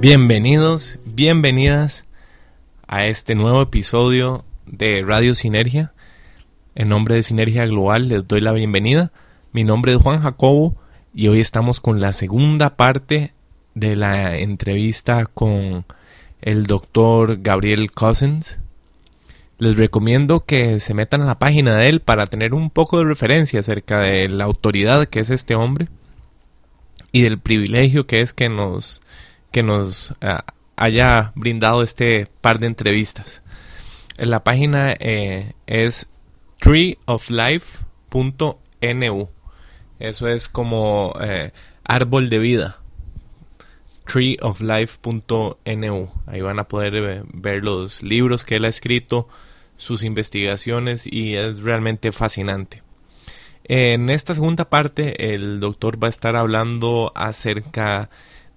Bienvenidos, bienvenidas a este nuevo episodio de Radio Sinergia. En nombre de Sinergia Global les doy la bienvenida. Mi nombre es Juan Jacobo y hoy estamos con la segunda parte de la entrevista con el doctor Gabriel Cousins. Les recomiendo que se metan a la página de él para tener un poco de referencia acerca de la autoridad que es este hombre y del privilegio que es que nos, que nos ah, haya brindado este par de entrevistas. La página eh, es treeoflife.nu. Eso es como eh, árbol de vida treeoflife.nu. Ahí van a poder eh, ver los libros que él ha escrito, sus investigaciones y es realmente fascinante. En esta segunda parte el doctor va a estar hablando acerca de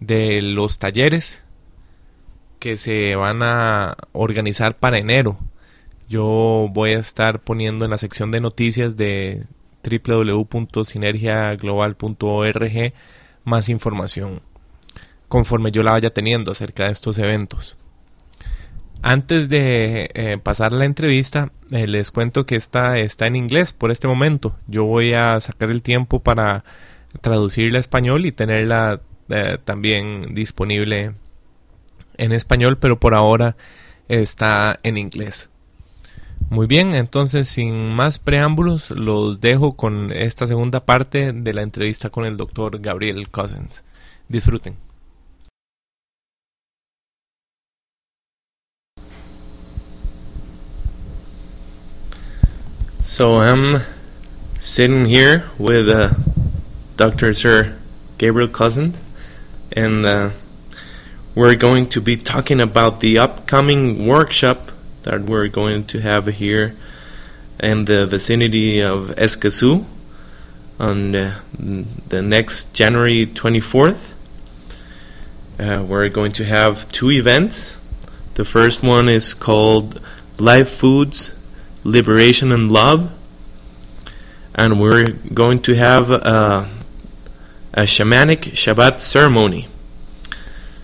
los talleres que se van a organizar para enero. Yo voy a estar poniendo en la sección de noticias de www.sinergiaglobal.org más información conforme yo la vaya teniendo acerca de estos eventos. Antes de eh, pasar la entrevista, eh, les cuento que esta está en inglés por este momento. Yo voy a sacar el tiempo para traducirla a español y tenerla eh, también disponible en español, pero por ahora está en inglés. Muy bien, entonces sin más preámbulos, los dejo con esta segunda parte de la entrevista con el doctor Gabriel Cousins. Disfruten. So I'm sitting here with uh, Dr. Sir Gabriel Cousins, and uh, we're going to be talking about the upcoming workshop that we're going to have here in the vicinity of Escazú on uh, the next January 24th. Uh, we're going to have two events. The first one is called Live Foods liberation and love. And we're going to have a, a shamanic Shabbat ceremony.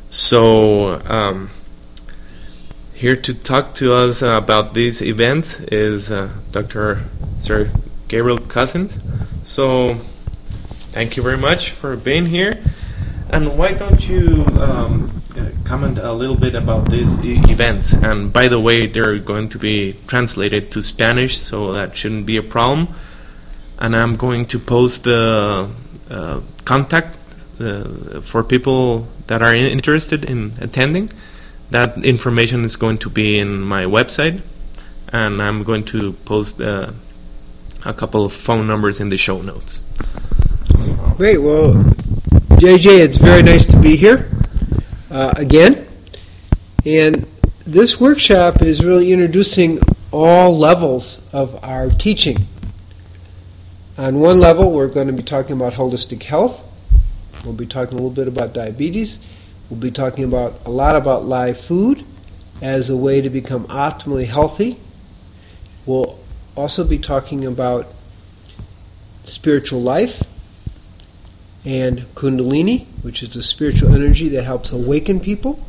So, um, here to talk to us about this event is uh, Dr. Sir Gabriel Cousens. So, thank you very much for being here. And why don't you um, comment a little bit about these e- events. And by the way, they're going to be translated to Spanish, so that shouldn't be a problem. And I'm going to post the uh, contact uh, for people that are in- interested in attending. That information is going to be in my website, and I'm going to post uh, a couple of phone numbers in the show notes. Great. Well, JJ, it's very nice to be here uh, again. And this workshop is really introducing all levels of our teaching. On one level, we're going to be talking about holistic health. We'll be talking a little bit about diabetes. We'll be talking about a lot about live food as a way to become optimally healthy. We'll also be talking about spiritual life and Kundalini, which is a spiritual energy that helps awaken people.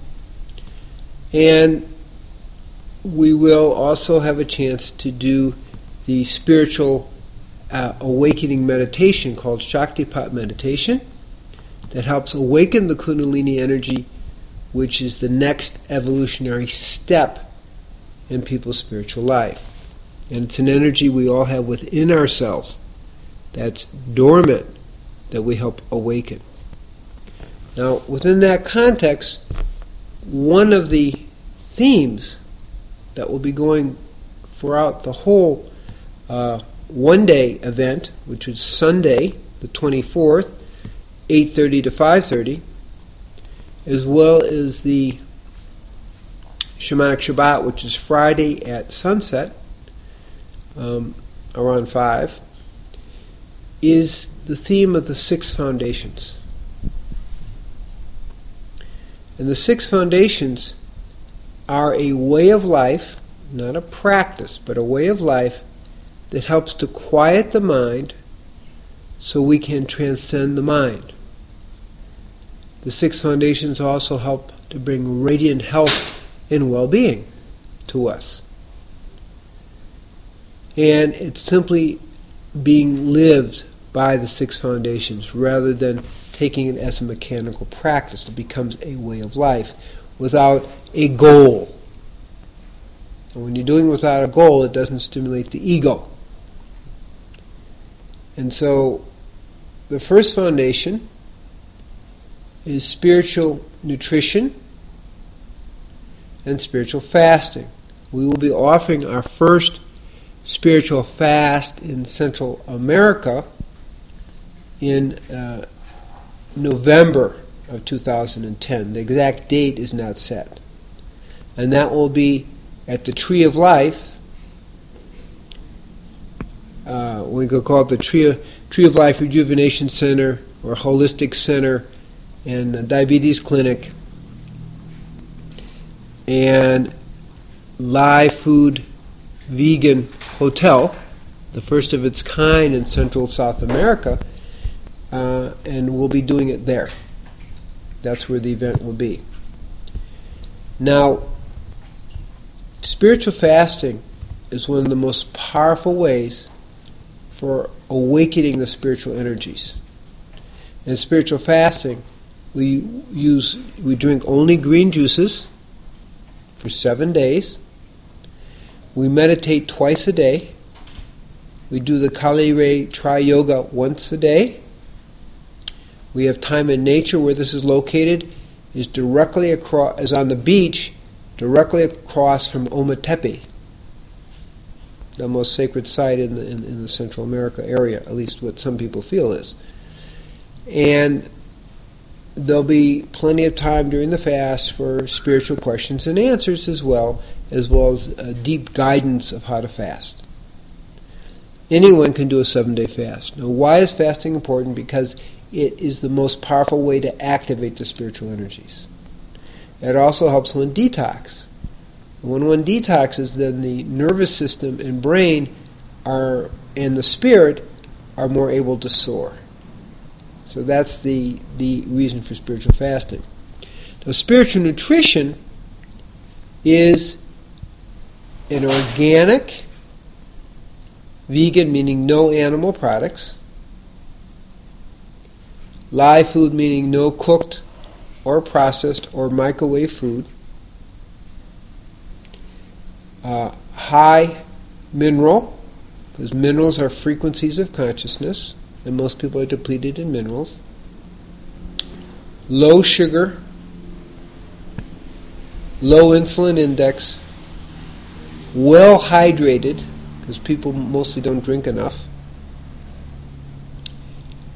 And we will also have a chance to do the spiritual uh, awakening meditation called Shaktipat meditation that helps awaken the Kundalini energy, which is the next evolutionary step in people's spiritual life. And it's an energy we all have within ourselves that's dormant that we help awaken. Now, within that context, one of the themes that will be going throughout the whole uh, one day event, which is Sunday, the 24th, 8.30 to 5.30, as well as the Shamanic Shabbat, which is Friday at sunset, um, around 5, is the theme of the six foundations. And the six foundations are a way of life not a practice, but a way of life that helps to quiet the mind so we can transcend the mind. The six foundations also help to bring radiant health and well being to us. And it's simply being lived by the six foundations rather than taking it as a mechanical practice. It becomes a way of life without a goal. And when you're doing it without a goal, it doesn't stimulate the ego. And so the first foundation is spiritual nutrition and spiritual fasting. We will be offering our first spiritual fast in Central America in uh, November of 2010. The exact date is not set. And that will be at the Tree of Life. Uh, we could call it the Tree of, Tree of Life Rejuvenation Center or Holistic Center and Diabetes Clinic and Live Food Vegan Hotel, the first of its kind in Central South America, uh, and we'll be doing it there. That's where the event will be. Now, spiritual fasting is one of the most powerful ways for awakening the spiritual energies. In spiritual fasting, we use we drink only green juices for seven days. We meditate twice a day. We do the Kali Ray Tri Yoga once a day. We have time in nature where this is located is directly across is on the beach, directly across from Ometepe, the most sacred site in the in, in the Central America area, at least what some people feel is. And there'll be plenty of time during the fast for spiritual questions and answers as well, as well as deep guidance of how to fast. Anyone can do a seven day fast. Now, why is fasting important? Because it is the most powerful way to activate the spiritual energies. It also helps one detox. When one detoxes, then the nervous system and brain are and the spirit are more able to soar. So that's the, the reason for spiritual fasting. Now, spiritual nutrition is an organic, vegan, meaning no animal products, live food, meaning no cooked or processed or microwave food, uh, high mineral, because minerals are frequencies of consciousness and most people are depleted in minerals. Low sugar, low insulin index, well hydrated, because people mostly don't drink enough.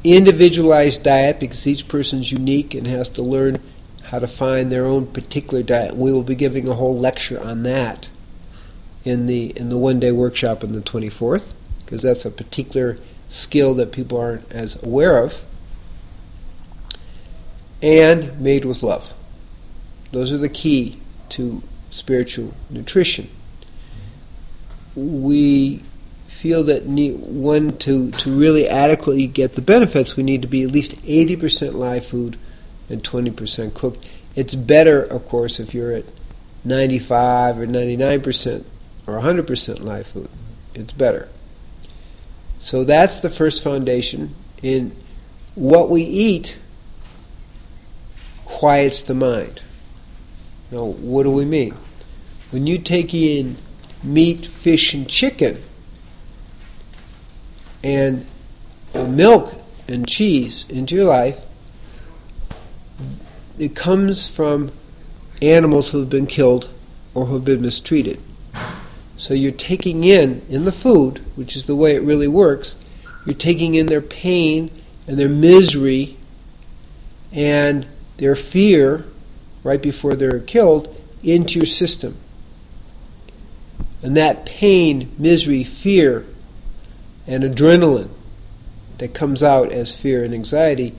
Individualized diet, because each person's unique and has to learn how to find their own particular diet. We will be giving a whole lecture on that in the in the one day workshop on the 24th, because that's a particular skill that people aren't as aware of, and made with love. Those are the key to spiritual nutrition. We feel that need, one to, to really adequately get the benefits, we need to be at least 80% live food and 20% cooked. It's better, of course, if you're at 95 or 99% or 100% live food. It's better. So that's the first foundation. In what we eat quiets the mind. Now, what do we mean? When you take in meat, fish, and chicken, and milk and cheese into your life, it comes from animals who have been killed or who have been mistreated. So you're taking in, in the food, which is the way it really works, you're taking in their pain and their misery and their fear right before they're killed into your system. And that pain, misery, fear, and adrenaline that comes out as fear and anxiety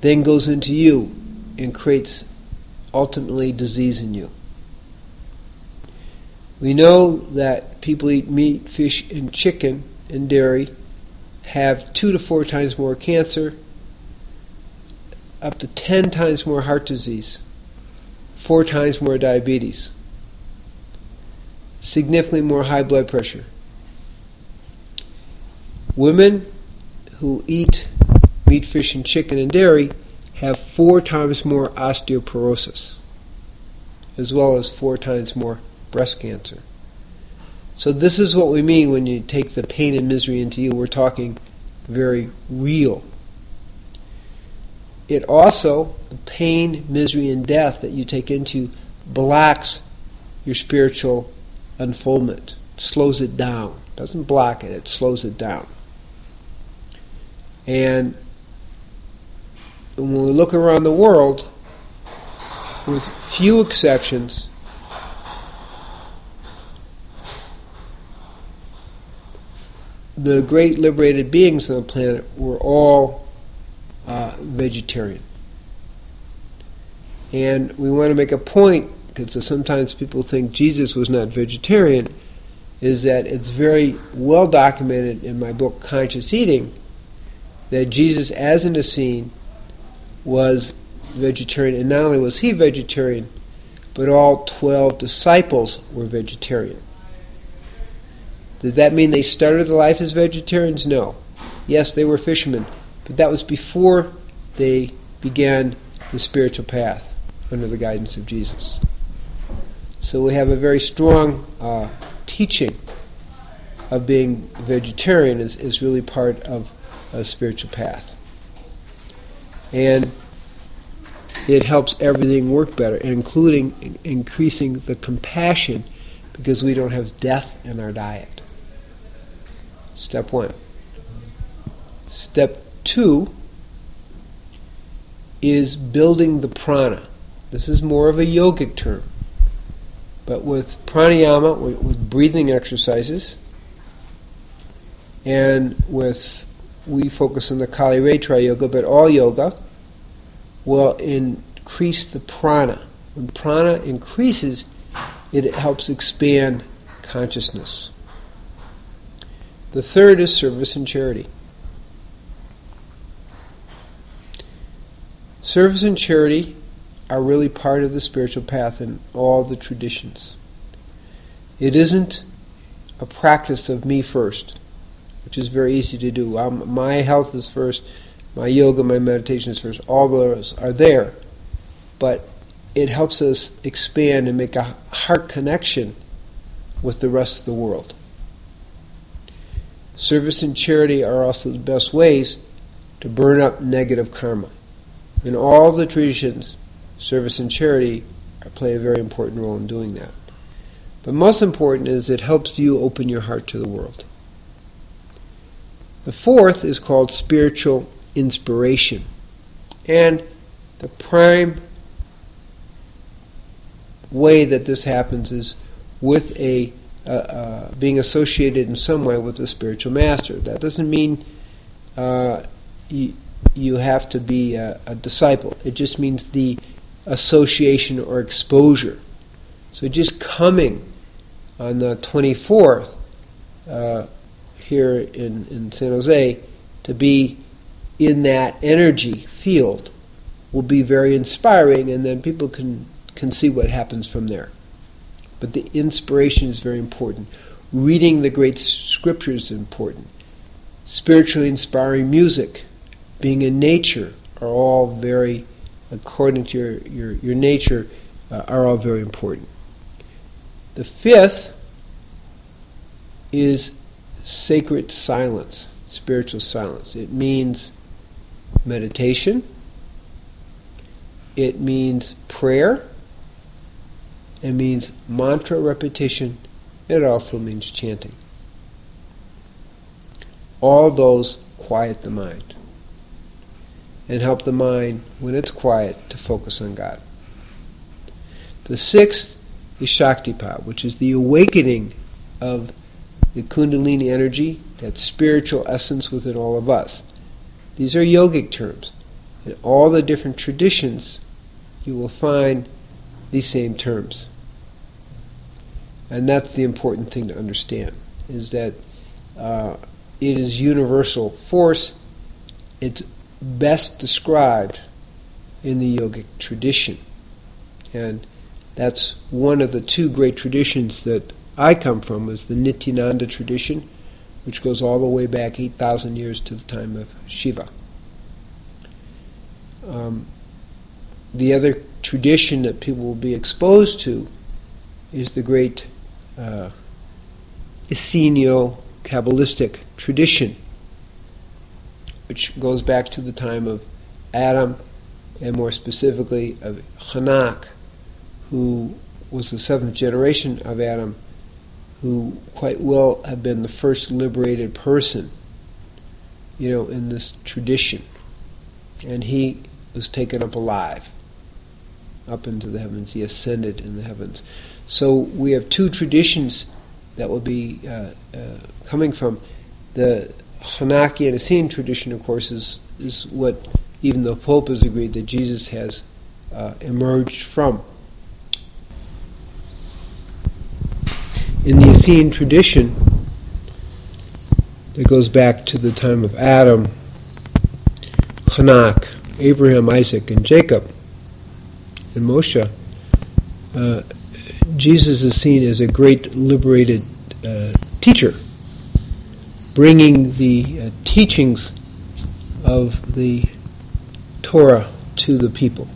then goes into you and creates ultimately disease in you. We know that people eat meat, fish, and chicken and dairy have two to four times more cancer, up to 10 times more heart disease, four times more diabetes, significantly more high blood pressure. Women who eat meat, fish, and chicken and dairy have four times more osteoporosis, as well as four times more breast cancer. So, this is what we mean when you take the pain and misery into you. We're talking very real. It also, the pain, misery, and death that you take into blocks your spiritual unfoldment, slows it down. doesn't block it, it slows it down. And when we look around the world, with few exceptions, the great liberated beings on the planet were all uh, vegetarian. And we want to make a point, because sometimes people think Jesus was not vegetarian, is that it's very well documented in my book, Conscious Eating, that Jesus, as an Essene, was vegetarian. And not only was he vegetarian, but all 12 disciples were vegetarian. Did that mean they started their life as vegetarians? No. Yes, they were fishermen, but that was before they began the spiritual path under the guidance of Jesus. So we have a very strong uh, teaching of being vegetarian is, is really part of a spiritual path. And it helps everything work better, including increasing the compassion because we don't have death in our diet. Step one. Step two is building the prana. This is more of a yogic term. But with pranayama, with, breathing exercises, and with, we focus on the Kali Ray Tri yoga, but all yoga will increase the prana. When prana increases, it helps expand consciousness. The third is service and charity. Service and charity are really part of the spiritual path in all the traditions. It isn't a practice of me first, which is very easy to do. I'm, my health is first, my yoga, my meditation is first. All those are there. But it helps us expand and make a heart connection with the rest of the world. Service and charity are also the best ways to burn up negative karma. In all the traditions, service and charity play a very important role in doing that. But most important is it helps you open your heart to the world. The fourth is called spiritual inspiration. And the prime way that this happens is with a uh, uh, being associated in some way with a spiritual master. That doesn't mean uh, you, you, have to be a, a, disciple. It just means the association or exposure. So just coming on the 24th uh, here in, in San Jose to be in that energy field will be very inspiring, and then people can, can see what happens from there. But the inspiration is very important. Reading the great scriptures is important. Spiritually inspiring music, being in nature, are all very, according to your, your, your nature, uh, are all very important. The fifth is sacred silence, spiritual silence. It means meditation, it means prayer, it means mantra repetition. It also means chanting. All those quiet the mind and help the mind, when it's quiet, to focus on God. The sixth is Shaktipat, which is the awakening of the Kundalini energy, that spiritual essence within all of us. These are yogic terms. In all the different traditions, you will find these same terms. And that's the important thing to understand, is that uh, it is universal force. It's best described in the yogic tradition. And that's one of the two great traditions that I come from, is the Nityananda tradition, which goes all the way back 8,000 years to the time of Shiva. Um, the other tradition that people will be exposed to is the great uh, Essenio Kabbalistic tradition, which goes back to the time of Adam, and more specifically of Hanak, who was the seventh generation of Adam, who quite well have been the first liberated person, you know, in this tradition. And he was taken up alive, up into the heavens. He ascended in the heavens. So we have two traditions that will be uh, uh, coming from the Hanaki and Essene tradition. Of course, is is what even the Pope has agreed that Jesus has uh, emerged from. In the Essene tradition, that goes back to the time of Adam, Hanak, Abraham, Isaac, and Jacob, and Moshe, uh, Jesus is seen as a great liberated uh, teacher, bringing the uh, teachings of the Torah to the people.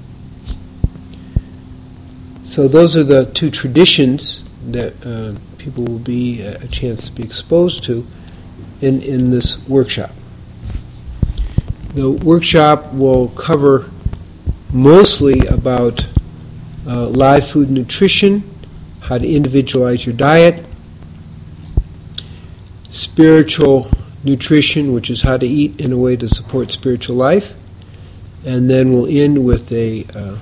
So those are the two traditions that uh, people will be uh, a chance to be exposed to in, in this workshop. The workshop will cover mostly about uh, live food nutrition, how to individualize your diet, spiritual nutrition, which is how to eat in a way to support spiritual life, and then we'll end with a uh,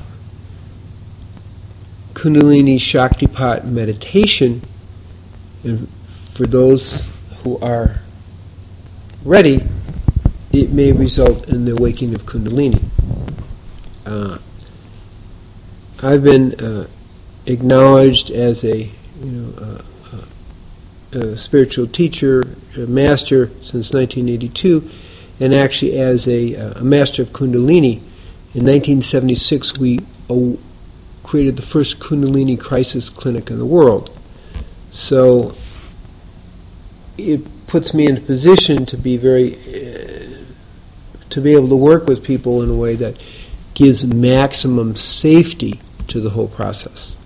Kundalini Shaktipat meditation. And for those who are ready, it may result in the awakening of Kundalini. Uh, I've been uh, acknowledged as a you know a, a spiritual teacher, a master since 1982, and actually as a, a master of Kundalini. In 1976, we created the first Kundalini crisis clinic in the world. So it puts me in a position to be very uh, to be able to work with people in a way that gives maximum safety to the whole process.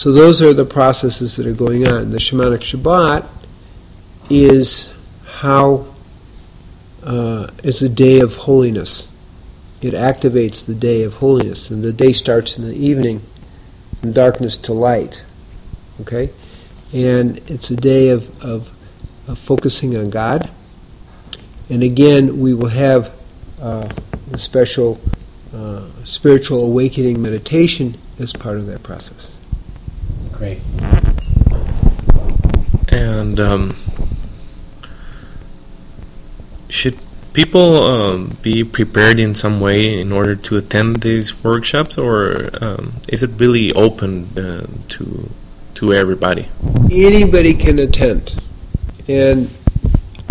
So those are the processes that are going on. The shamanic Shabbat is how uh, it's a day of holiness. It activates the day of holiness, and the day starts in the evening, from darkness to light. Okay, and it's a day of, of, of focusing on God. And again, we will have uh, a special uh, spiritual awakening meditation as part of that process. Great. And um, should people um, be prepared in some way in order to attend these workshops, or um, is it really open uh, to to everybody? Anybody can attend, and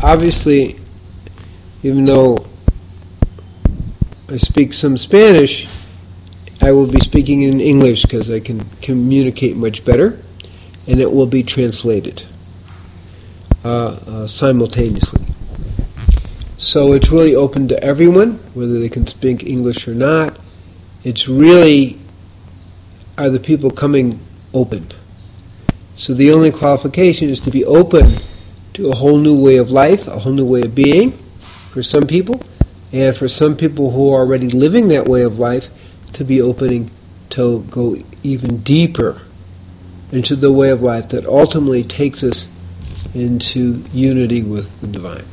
obviously, even though I speak some Spanish, I will be speaking in English because I can communicate much better, and it will be translated uh, uh, simultaneously. So it's really open to everyone, whether they can speak English or not. It's really are the people coming open. So the only qualification is to be open to a whole new way of life, a whole new way of being for some people, and for some people who are already living that way of life, to be opening to go even deeper into the way of life that ultimately takes us into unity with the divine.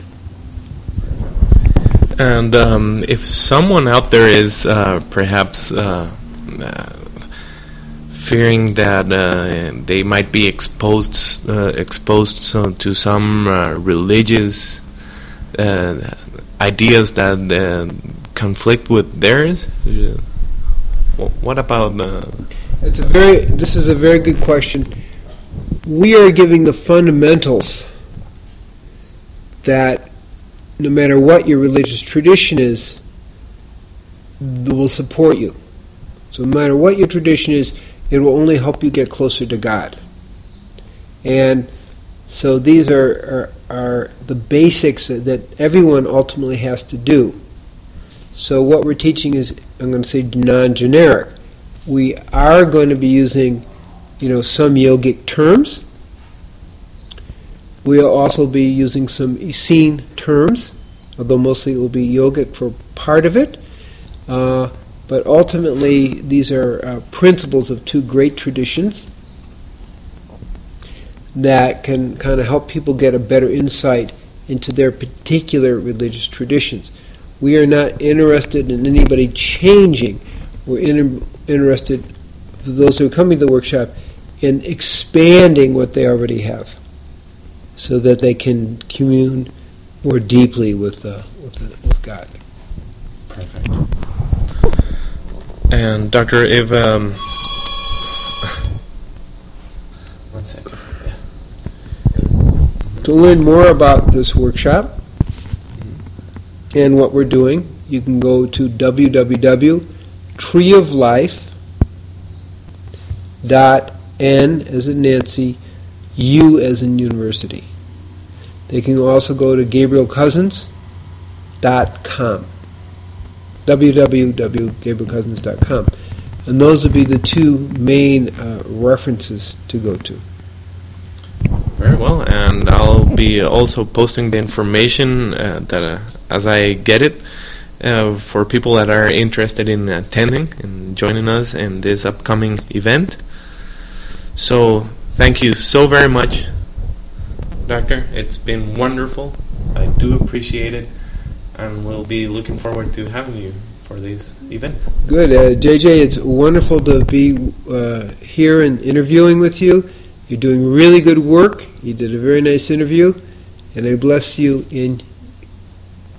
And um, if someone out there is uh, perhaps uh, uh, fearing that uh, they might be exposed uh, exposed to some uh, religious ideas that conflict with theirs, what about uh, It's a very. This is a very good question. We are giving the fundamentals that no matter what your religious tradition is, will support you. So no matter what your tradition is, it will only help you get closer to God. And so these are, are, are the basics that everyone ultimately has to do. So what we're teaching is, I'm going to say non-generic. We are going to be using, you know, some yogic terms. We'll also be using some Essene terms, although mostly it will be yogic for part of it. Uh, but ultimately, these are uh, principles of two great traditions that can kind of help people get a better insight into their particular religious traditions. We are not interested in anybody changing. We're in, interested, for those who are coming to the workshop, in expanding what they already have so that they can commune more deeply with, uh, with, with God. Perfect. And Doctor, if um, one second. To learn more about this workshop and what we're doing, you can go to www.treeoflife.n as in Nancy, U as in university. They can also go to gabrielcousens.com www.gabrielcousens.com. And those would be the two main uh, references to go to. Very well, and I'll be also posting the information uh, that uh, as I get it uh, for people that are interested in attending and joining us in this upcoming event. So, thank you so very much, Doctor. It's been wonderful. I do appreciate it and we'll be looking forward to having you for these events. Good, uh, JJ. It's wonderful to be uh, here and interviewing with you. You're doing really good work. You did a very nice interview, and I bless you in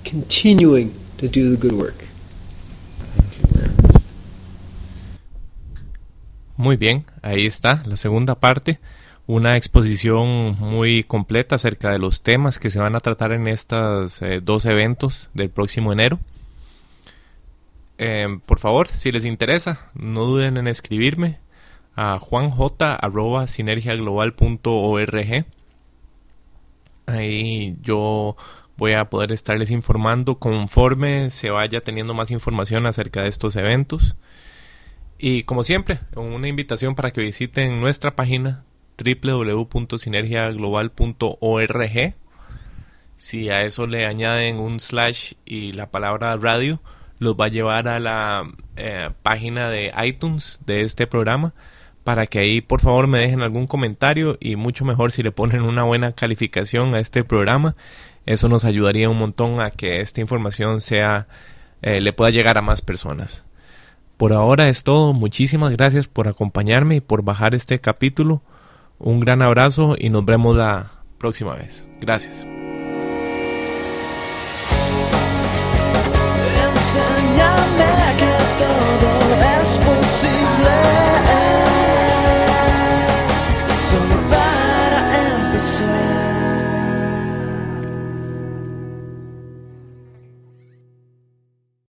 continuing to do the good work. Muy bien, ahí está la segunda parte. una exposición muy completa acerca de los temas que se van a tratar en estos eh, dos eventos del próximo enero. Em, por favor, si les interesa, no duden en escribirme a juanj.sinergiaglobal.org. Ahí yo voy a poder estarles informando conforme se vaya teniendo más información acerca de estos eventos. Y como siempre, una invitación para que visiten nuestra página www.sinergiaglobal.org. Si a eso le añaden un slash y la palabra radio, los va a llevar a la eh, página de iTunes de este programa para que ahí por favor me dejen algún comentario y mucho mejor si le ponen una buena calificación a este programa. Eso nos ayudaría un montón a que esta información sea, eh, le pueda llegar a más personas. Por ahora es todo. Muchísimas gracias por acompañarme y por bajar este capítulo. Un gran abrazo y nos vemos la próxima vez. Gracias.